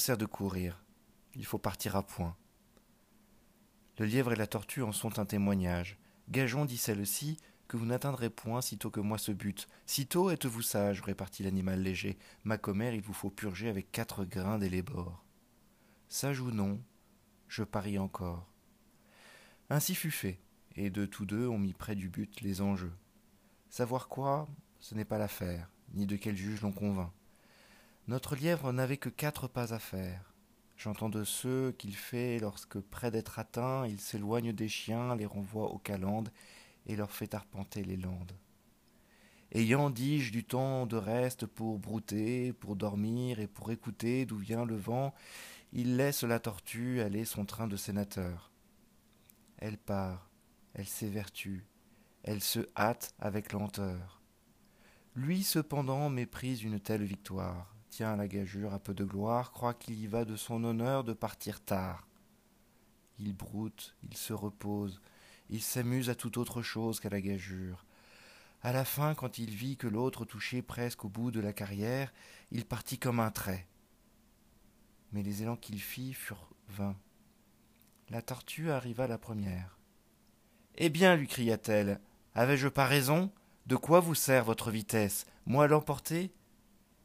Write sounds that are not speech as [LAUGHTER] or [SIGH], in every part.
sert de courir, il faut partir à point. Le lièvre et la tortue en sont un témoignage. Gageons, dit celle-ci, que vous n'atteindrez point sitôt que moi ce but. Sitôt êtes-vous sage, répartit l'animal léger. Ma commère, il vous faut purger avec quatre grains des les bords. Sage ou non, je parie encore. Ainsi fut fait, et de tous deux on mit près du but les enjeux. Savoir quoi, ce n'est pas l'affaire, ni de quel juge l'on convainc. Notre lièvre n'avait que quatre pas à faire. J'entends de ceux qu'il fait lorsque, près d'être atteint, il s'éloigne des chiens, les renvoie aux calendes et leur fait arpenter les landes. Ayant, dis-je, du temps de reste pour brouter, pour dormir et pour écouter d'où vient le vent, il laisse la tortue aller son train de sénateur. Elle part, elle s'évertue, elle se hâte avec lenteur. Lui cependant méprise une telle victoire, tient à la gageure à peu de gloire, croit qu'il y va de son honneur de partir tard. Il broute, il se repose, il s'amuse à toute autre chose qu'à la gageure. À la fin, quand il vit que l'autre touchait presque au bout de la carrière, il partit comme un trait. Mais les élans qu'il fit furent vains. La tortue arriva la première. Eh bien, lui cria-t-elle, avais-je pas raison? De quoi vous sert votre vitesse? Moi l'emporter?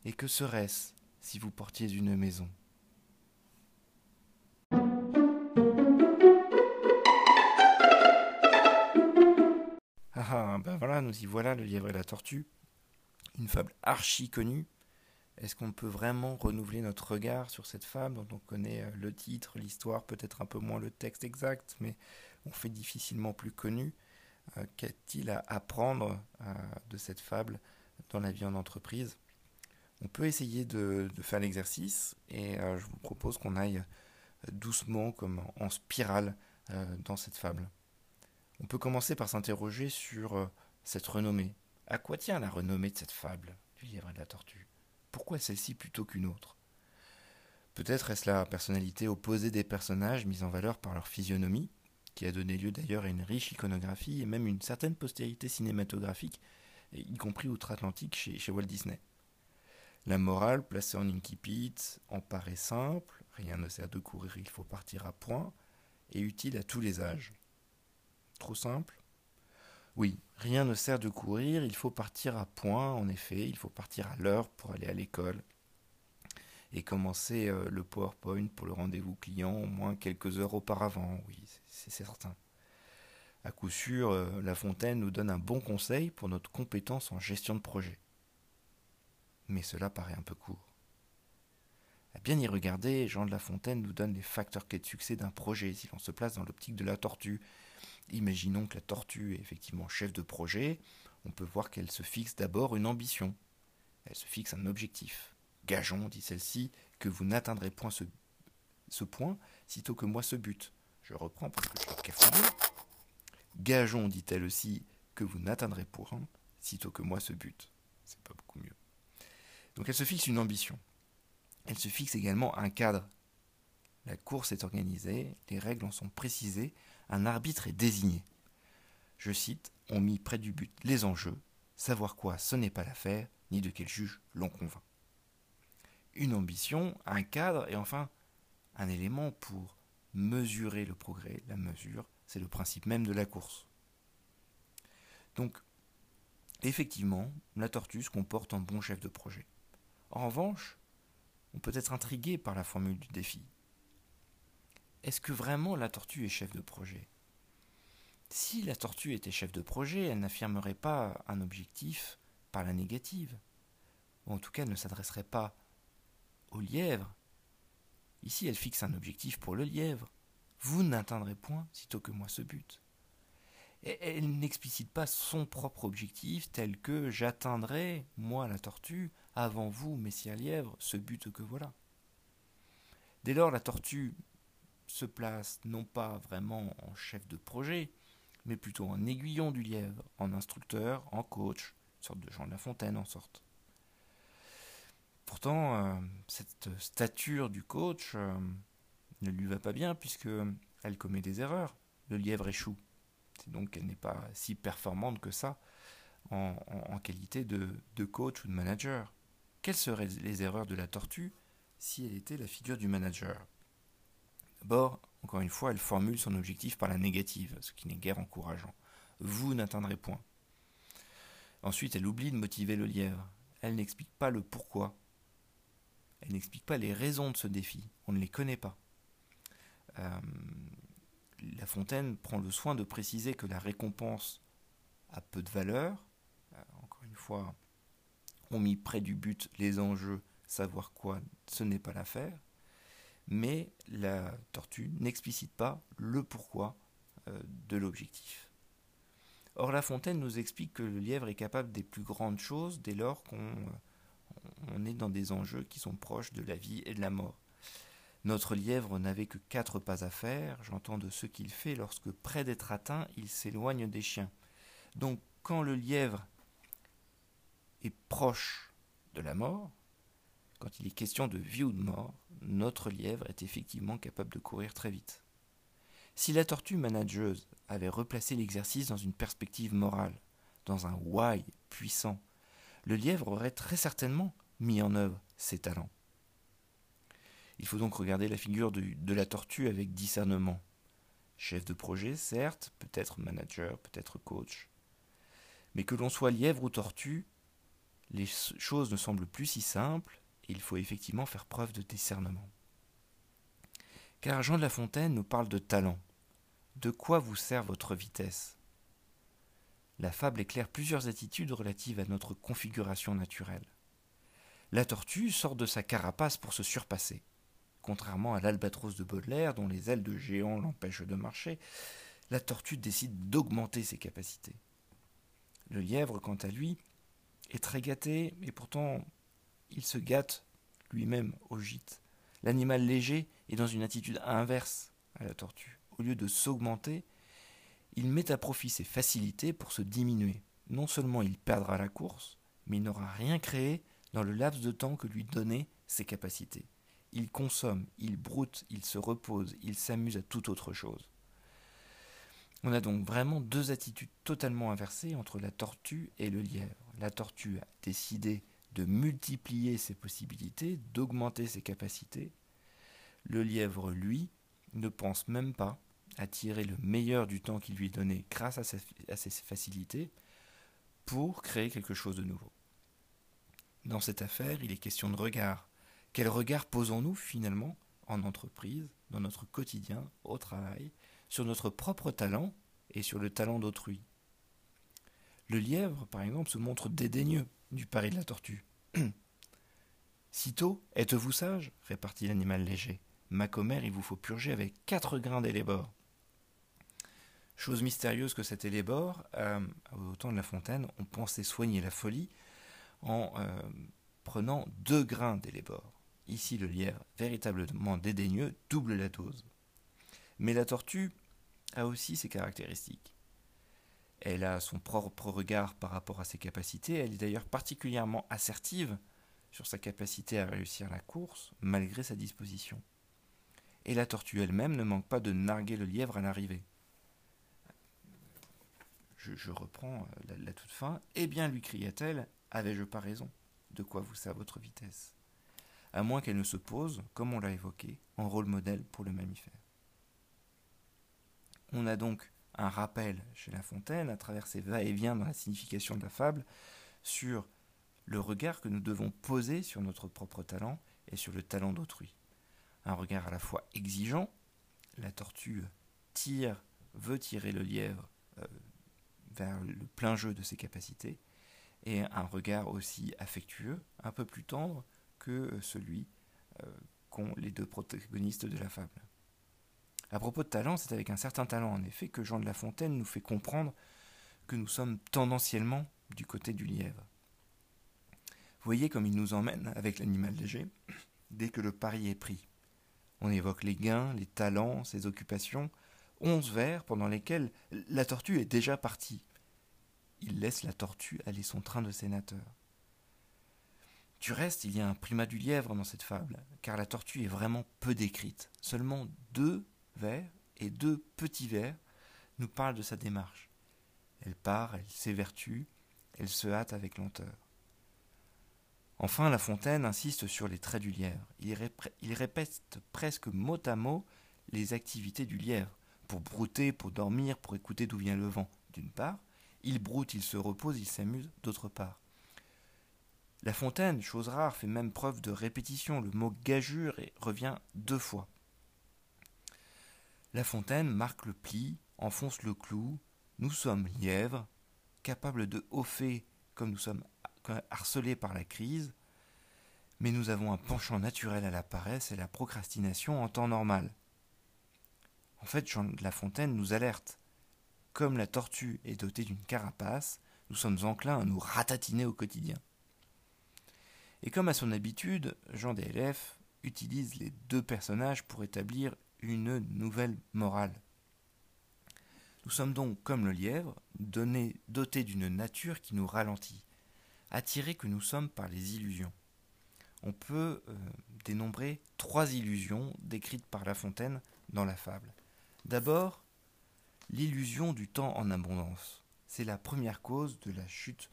Et que serait-ce si vous portiez une maison? Ah, ben voilà, nous y voilà, le lièvre et la tortue. Une fable archi connue. Est-ce qu'on peut vraiment renouveler notre regard sur cette fable dont on connaît euh, le titre, l'histoire, peut-être un peu moins le texte exact, mais on fait difficilement plus connu euh, Qu'a-t-il à apprendre euh, de cette fable dans la vie en entreprise? On peut essayer de, faire l'exercice et euh, je vous propose qu'on aille doucement comme en spirale euh, dans cette fable. On peut commencer par s'interroger sur euh, cette renommée. À quoi tient la renommée de cette fable du lièvre et de la tortue? Pourquoi celle-ci plutôt qu'une autre? Peut-être est-ce la personnalité opposée des personnages mise en valeur par leur physionomie, qui a donné lieu d'ailleurs à une riche iconographie et même une certaine postérité cinématographique, y compris outre-Atlantique chez Walt Disney. La morale, placée en incipit, en paraît simple, rien ne sert de courir, il faut partir à point, et utile à tous les âges. Trop simple? Oui, rien ne sert de courir, il faut partir à point, en effet, il faut partir à l'heure pour aller à l'école, et commencer euh, le PowerPoint pour le rendez-vous client au moins quelques heures auparavant, oui, c'est certain. À coup sûr, euh, La Fontaine nous donne un bon conseil pour notre compétence en gestion de projet. Mais cela paraît un peu court. À bien y regarder, Jean de La Fontaine nous donne les facteurs clés de succès d'un projet si l'on se place dans l'optique de la tortue. Imaginons que la tortue est effectivement chef de projet, on peut voir qu'elle se fixe d'abord une ambition. Elle se fixe un objectif. Gageons, dit celle-ci, que vous n'atteindrez point ce, point sitôt que moi ce but. Je reprends parce que je suis cafouillé. Gageons, dit-elle aussi, que vous n'atteindrez point sitôt que moi ce but. C'est pas beaucoup mieux. Donc elle se fixe une ambition. Elle se fixe également un cadre. La course est organisée, les règles en sont précisées, un arbitre est désigné. Je cite, on mit près du but les enjeux, savoir quoi ce n'est pas l'affaire, ni de quel juge l'on convainc. Une ambition, un cadre et enfin un élément pour mesurer le progrès, la mesure, C'est le principe même de la course. Donc, effectivement, la tortue comporte en bon chef de projet. En revanche, on peut être intrigué par la formule du défi. Est-ce que vraiment la tortue est chef de projet? Si la tortue était chef de projet, elle n'affirmerait pas un objectif par la négative. Ou en tout cas, elle ne s'adresserait pas au lièvre. Ici, elle fixe un objectif pour le lièvre. Vous n'atteindrez point sitôt que moi ce but. Et elle n'explicite pas son propre objectif tel que j'atteindrai, moi la tortue, avant vous, messire lièvre, ce but que voilà. Dès lors, la tortue se place non pas vraiment en chef de projet, mais plutôt en aiguillon du lièvre, en instructeur, en coach, une sorte de Jean de la Fontaine en sorte. Pourtant, euh, cette stature du coach euh, ne lui va pas bien puisque elle commet des erreurs. Le lièvre échoue. C'est donc qu'elle n'est pas si performante que ça en, qualité de, coach ou de manager. Quelles seraient les erreurs de la tortue si elle était la figure du manager? D'abord, encore une fois, elle formule son objectif par la négative, ce qui n'est guère encourageant. Vous n'atteindrez point. Ensuite, elle oublie de motiver le lièvre. Elle n'explique pas le pourquoi. Elle n'explique pas les raisons de ce défi. On ne les connaît pas. Euh, la Fontaine prend le soin de préciser que la récompense a peu de valeur. Euh, encore une fois, on mit près du but les enjeux, savoir quoi, ce n'est pas l'affaire mais la tortue n'explicite pas le pourquoi euh, de l'objectif. Or, La Fontaine nous explique que le lièvre est capable des plus grandes choses dès lors qu'on euh, est dans des enjeux qui sont proches de la vie et de la mort. Notre lièvre n'avait que quatre pas à faire, j'entends de ce qu'il fait lorsque, près d'être atteint, il s'éloigne des chiens. Donc, quand le lièvre proche de la mort, quand il est question de vie ou de mort, notre lièvre est effectivement capable de courir très vite. Si la tortue manageuse avait replacé l'exercice dans une perspective morale, dans un why puissant, le lièvre aurait très certainement mis en œuvre ses talents. Il faut donc regarder la figure de la tortue avec discernement. Chef de projet, certes, peut-être manager, peut-être coach. Mais que l'on soit lièvre ou tortue, les choses ne semblent plus si simples il faut effectivement faire preuve de discernement. Car Jean de La Fontaine nous parle de talent. De quoi vous sert votre vitesse? La fable éclaire plusieurs attitudes relatives à notre configuration naturelle. La tortue sort de sa carapace pour se surpasser. Contrairement à l'albatros de Baudelaire, dont les ailes de géant l'empêchent de marcher, la tortue décide d'augmenter ses capacités. Le lièvre, quant à lui, est très gâté, et pourtant il se gâte lui-même au gîte. L'animal léger est dans une attitude inverse à la tortue. Au lieu de s'augmenter, il met à profit ses facilités pour se diminuer. Non seulement il perdra la course, mais il n'aura rien créé dans le laps de temps que lui donnaient ses capacités. Il consomme, il broute, il se repose, il s'amuse à toute autre chose. On a donc vraiment deux attitudes totalement inversées entre la tortue et le lièvre. La tortue a décidé de multiplier ses possibilités, d'augmenter ses capacités. Le lièvre, lui, ne pense même pas à tirer le meilleur du temps qui lui est donné grâce à ses, facilités pour créer quelque chose de nouveau. Dans cette affaire, il est question de regard. Quel regard posons-nous finalement en entreprise, dans notre quotidien, au travail, sur notre propre talent et sur le talent d'autrui? Le lièvre, par exemple, se montre dédaigneux du pari de la tortue. [CLEARS THROAT] Sitôt, êtes-vous sage répartit l'animal léger. Ma commère, il vous faut purger avec quatre grains d'élébore. Chose mystérieuse que cet élébore, euh, au temps de la fontaine, on pensait soigner la folie en euh, prenant deux grains d'élébore. Ici, le lièvre, véritablement dédaigneux, double la dose. Mais la tortue a aussi ses caractéristiques. Elle a son propre regard par rapport à ses capacités. Elle est d'ailleurs particulièrement assertive sur sa capacité à réussir la course, malgré sa disposition. Et la tortue elle-même ne manque pas de narguer le lièvre à l'arrivée. Je, reprends la, la, toute fin. Eh bien, lui cria-t-elle, avais-je pas raison? De quoi vous sert votre vitesse? À moins qu'elle ne se pose, comme on l'a évoqué, en rôle modèle pour le mammifère. On a donc un rappel chez La Fontaine, à travers ses va-et-vient dans la signification de la fable, sur le regard que nous devons poser sur notre propre talent et sur le talent d'autrui. Un regard à la fois exigeant, la tortue tire, veut tirer le lièvre euh, vers le plein jeu de ses capacités, et un regard aussi affectueux, un peu plus tendre que celui euh, qu'ont les deux protagonistes de la fable. À propos de talent, c'est avec un certain talent en effet que Jean de La Fontaine nous fait comprendre que nous sommes tendanciellement du côté du lièvre. Voyez comme il nous emmène avec l'animal léger dès que le pari est pris. On évoque les gains, les talents, ses occupations, onze vers pendant lesquels la tortue est déjà partie. Il laisse la tortue aller son train de sénateur. Du reste, il y a un primat du lièvre dans cette fable, car la tortue est vraiment peu décrite. Seulement deux vers et deux petits vers nous parlent de sa démarche. Elle part, elle s'évertue, elle se hâte avec lenteur. Enfin, La Fontaine insiste sur les traits du lièvre. Il, répète presque mot à mot les activités du lièvre, pour brouter, pour dormir, pour écouter d'où vient le vent, d'une part. Il broute, il se repose, il s'amuse, d'autre part. La Fontaine, chose rare, fait même preuve de répétition. Le mot gageure revient deux fois. La Fontaine marque le pli, enfonce le clou. Nous sommes lièvres, capables de hauffer comme nous sommes harcelés par la crise, mais nous avons un penchant naturel à la paresse et la procrastination en temps normal. En fait, Jean de La Fontaine nous alerte. Comme la tortue est dotée d'une carapace, nous sommes enclins à nous ratatiner au quotidien. Et comme à son habitude, Jean DLF utilise les deux personnages pour établir une nouvelle morale. Nous sommes donc, comme le lièvre, dotés d'une nature qui nous ralentit, attirés que nous sommes par les illusions. On peut euh, dénombrer trois illusions décrites par La Fontaine dans la fable. D'abord, l'illusion du temps en abondance. C'est la première cause de la chute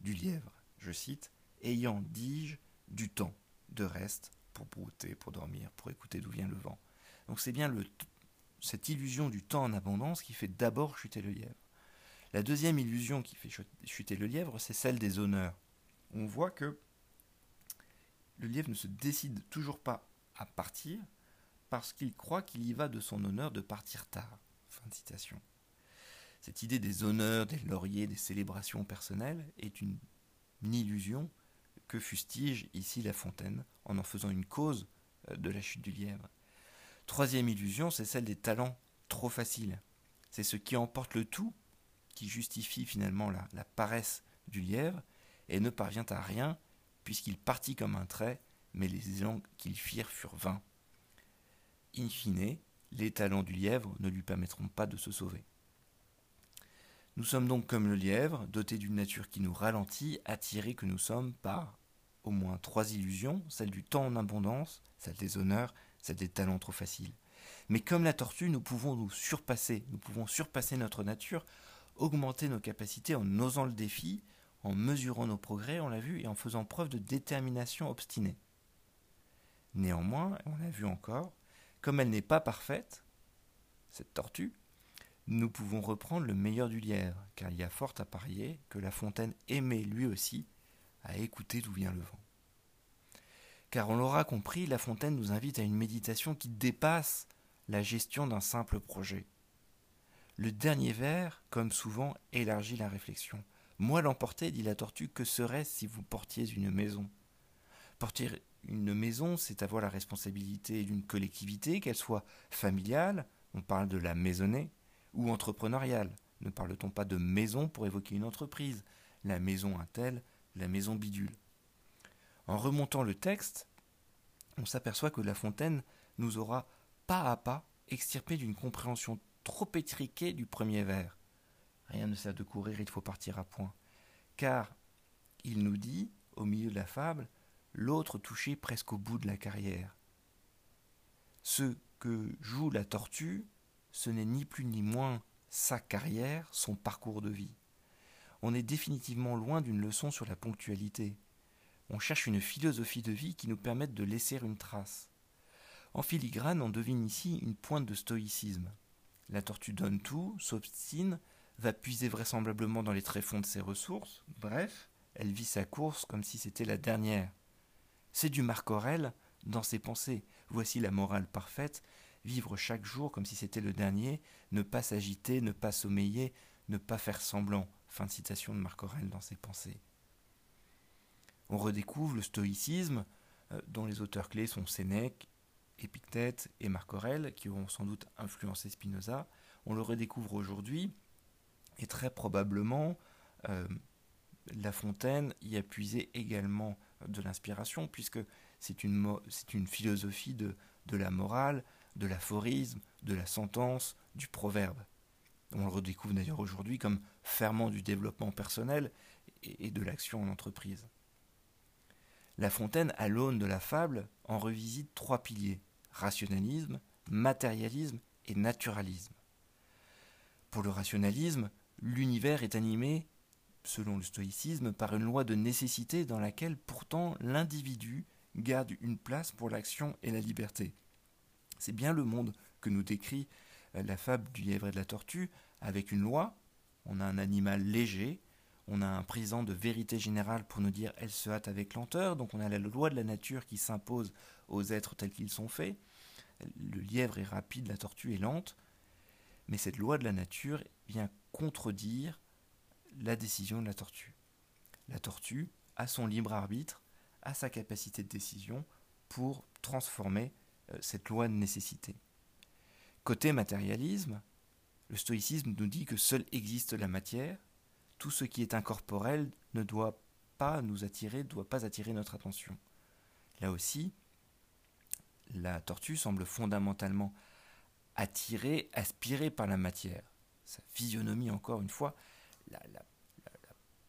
du lièvre. Je cite Ayant, dis-je, du temps de reste pour brouter, pour dormir, pour écouter d'où vient le vent. Donc c'est bien cette illusion du temps en abondance qui fait d'abord chuter le lièvre. La deuxième illusion qui fait chuter le lièvre, c'est celle des honneurs. On voit que le lièvre ne se décide toujours pas à partir, parce qu'il croit qu'il y va de son honneur de partir tard. Cette idée des honneurs, des lauriers, des célébrations personnelles est une, illusion que fustige ici La Fontaine en en faisant une cause euh, de la chute du lièvre. Troisième illusion, c'est celle des talents trop faciles. C'est ce qui emporte le tout qui justifie finalement la, paresse du lièvre et ne parvient à rien puisqu'il partit comme un trait, mais les élans qu'il firent furent vains in fine, les talents du lièvre ne lui permettront pas de se sauver. Nous sommes donc comme le lièvre, dotés d'une nature qui nous ralentit, attirés que nous sommes par au moins trois illusions, celle du temps en abondance, celle des honneurs, celle des talents trop faciles. Mais comme la tortue, nous pouvons nous surpasser, nous pouvons surpasser notre nature, augmenter nos capacités en osant le défi, en mesurant nos progrès, on l'a vu, et en faisant preuve de détermination obstinée. Néanmoins, on l'a vu encore, comme elle n'est pas parfaite, cette tortue, nous pouvons reprendre le meilleur du lièvre, car il y a fort à parier que La Fontaine aimait lui aussi à écouter d'où vient le vent. Car on l'aura compris, La Fontaine nous invite à une méditation qui dépasse la gestion d'un simple projet. Le dernier vers, comme souvent, élargit la réflexion. Moi l'emporter, dit la tortue, que serait-ce si vous portiez une maison? Porter une maison, c'est avoir la responsabilité d'une collectivité, qu'elle soit familiale, on parle de la maisonnée, ou entrepreneuriale. Ne parle-t-on pas de maison pour évoquer une entreprise? La maison un la maison bidule. En remontant le texte, on s'aperçoit que La Fontaine nous aura pas à pas extirpé d'une compréhension trop étriquée du premier vers. Rien ne sert de courir, il faut partir à point. Car il nous dit, au milieu de la fable, l'autre touché presque au bout de la carrière. Ce que joue la tortue, ce n'est ni plus ni moins sa carrière, son parcours de vie. On est définitivement loin d'une leçon sur la ponctualité. On cherche une philosophie de vie qui nous permette de laisser une trace. En filigrane, on devine ici une pointe de stoïcisme. La tortue donne tout, s'obstine, va puiser vraisemblablement dans les tréfonds de ses ressources, bref, elle vit sa course comme si c'était la dernière. C'est du Marc Aurèle dans ses pensées. Voici la morale parfaite, vivre chaque jour comme si c'était le dernier, ne pas s'agiter, ne pas sommeiller, ne pas faire semblant. Fin de citation de Marc Aurèle dans ses pensées. On redécouvre le stoïcisme, euh, dont les auteurs clés sont Sénèque, Épictète et Marc Aurèle, qui ont sans doute influencé Spinoza. On le redécouvre aujourd'hui, et très probablement, euh, La Fontaine y a puisé également de l'inspiration, puisque c'est une, une, philosophie de, de la morale, de l'aphorisme, de la sentence, du proverbe. On le redécouvre d'ailleurs aujourd'hui comme ferment du développement personnel et de l'action en entreprise. La Fontaine, à l'aune de la fable, en revisite trois piliers rationalisme, matérialisme et naturalisme. Pour le rationalisme, l'univers est animé, selon le stoïcisme, par une loi de nécessité dans laquelle pourtant l'individu garde une place pour l'action et la liberté. C'est bien le monde que nous décrit euh, la fable du lièvre et de la tortue, avec une loi, on a un animal léger, on a un présent de vérité générale pour nous dire elle se hâte avec lenteur, donc on a la loi de la nature qui s'impose aux êtres tels qu'ils sont faits. Le lièvre est rapide, la tortue est lente, mais cette loi de la nature vient contredire la décision de la tortue. La tortue a son libre arbitre, a sa capacité de décision pour transformer euh, cette loi de nécessité. Côté matérialisme, le stoïcisme nous dit que seule existe la matière, tout ce qui est incorporel ne doit pas nous attirer, ne doit pas attirer notre attention. Là aussi, la tortue semble fondamentalement attirée, aspirée par la matière. Sa physionomie, encore une fois, la,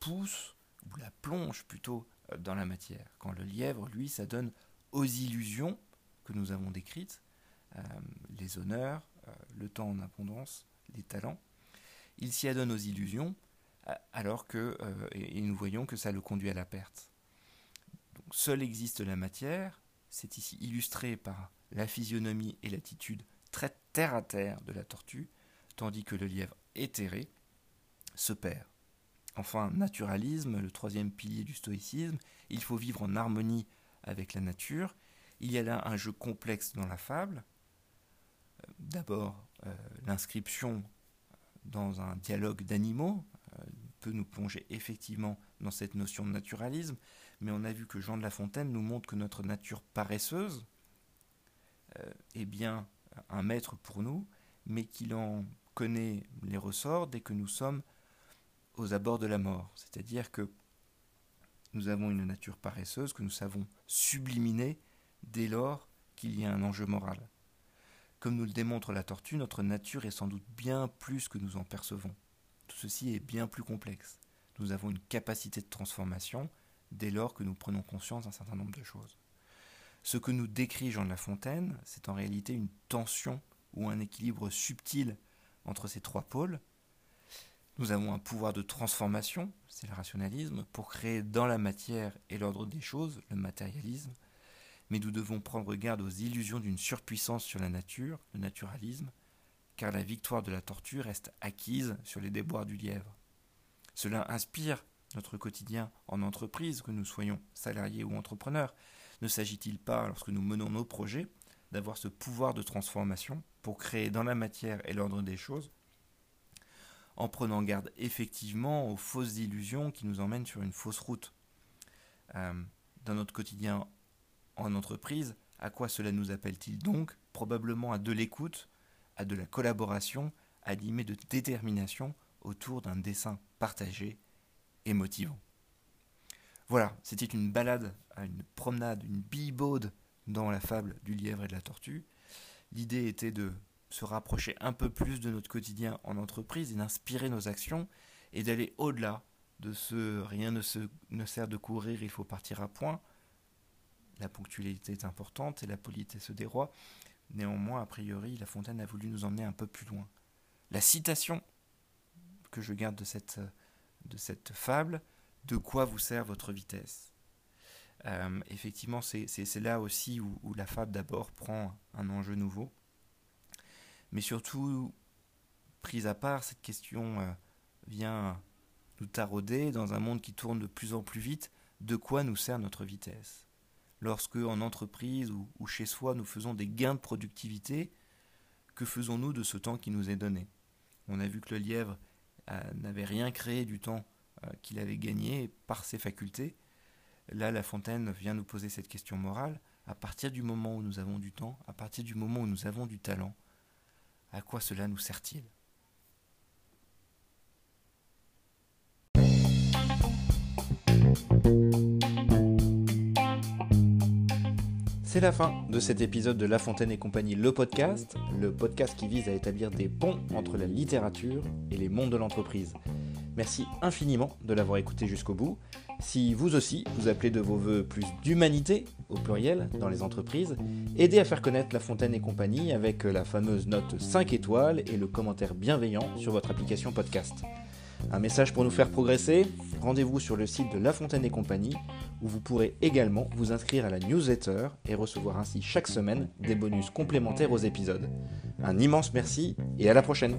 pousse, ou la plonge plutôt, euh, dans la matière. Quand le lièvre, lui, ça donne aux illusions que nous avons décrites, euh, les honneurs, euh, le temps en abondance, les talents. Il s'y adonne aux illusions, alors que, et nous voyons que ça le conduit à la perte. Donc, seule existe la matière, c'est ici illustré par la physionomie et l'attitude très terre à terre de la tortue, tandis que le lièvre éthéré se perd. Enfin, naturalisme, le troisième pilier du stoïcisme, il faut vivre en harmonie avec la nature. Il y a là un jeu complexe dans la fable. Euh, d'abord, euh, l'inscription dans un dialogue d'animaux euh, peut nous plonger effectivement dans cette notion de naturalisme, mais on a vu que Jean de La Fontaine nous montre que notre nature paresseuse est bien un maître pour nous, mais qu'il en connaît les ressorts dès que nous sommes aux abords de la mort. C'est-à-dire que nous avons une nature paresseuse que nous savons subliminer dès lors qu'il y a un enjeu moral. Comme nous le démontre la tortue, notre nature est sans doute bien plus que nous en percevons. Tout ceci est bien plus complexe. Nous avons une capacité de transformation dès lors que nous prenons conscience d'un certain nombre de choses. Ce que nous décrit Jean de La Fontaine, c'est en réalité une tension ou un équilibre subtil entre ces trois pôles. Nous avons un pouvoir de transformation, c'est le rationalisme, pour créer dans la matière et l'ordre des choses, le matérialisme, mais nous devons prendre garde aux illusions d'une surpuissance sur la nature, le naturalisme, car la victoire de la tortue reste acquise sur les déboires du lièvre. Cela inspire notre quotidien en entreprise, que nous soyons salariés ou entrepreneurs. Ne s'agit-il pas, lorsque nous menons nos projets, d'avoir ce pouvoir de transformation pour créer dans la matière et l'ordre des choses, en prenant garde effectivement aux fausses illusions qui nous emmènent sur une fausse route? Euh, dans notre quotidien en entreprise, à quoi cela nous appelle-t-il donc? Probablement à de l'écoute, à de la collaboration, animée de détermination autour d'un dessin partagé et motivant. Voilà, c'était une balade, une promenade, une bibaude dans la fable du lièvre et de la tortue. L'idée était de se rapprocher un peu plus de notre quotidien en entreprise et d'inspirer nos actions et d'aller au-delà de ce rien ne, se, ne sert de courir, il faut partir à point. La ponctualité est importante et la politesse des rois. Néanmoins, a priori, La Fontaine a voulu nous emmener un peu plus loin. La citation que je garde de cette, fable, de quoi vous sert votre vitesse? Euh, Effectivement, c'est là aussi où, où la fable d'abord prend un enjeu nouveau. Mais surtout, prise à part, cette question euh, vient nous tarauder dans un monde qui tourne de plus en plus vite. De quoi nous sert notre vitesse? Lorsque, en entreprise ou, chez soi, nous faisons des gains de productivité, que faisons-nous de ce temps qui nous est donné? On a vu que le lièvre euh, n'avait rien créé du temps euh, qu'il avait gagné par ses facultés. Là, La Fontaine vient nous poser cette question morale. À partir du moment où nous avons du temps, à partir du moment où nous avons du talent, à quoi cela nous sert-il? C'est la fin de cet épisode de La Fontaine et compagnie, le podcast, le podcast qui vise à établir des ponts entre la littérature et les mondes de l'entreprise. Merci infiniment de l'avoir écouté jusqu'au bout. Si vous aussi, vous appelez de vos voeux plus d'humanité, au pluriel, dans les entreprises, aidez à faire connaître La Fontaine et compagnie avec la fameuse note 5 étoiles et le commentaire bienveillant sur votre application podcast. Un message pour nous faire progresser Rendez-vous sur le site de La Fontaine et compagnie où vous pourrez également vous inscrire à la newsletter et recevoir ainsi chaque semaine des bonus complémentaires aux épisodes. Un immense merci et à la prochaine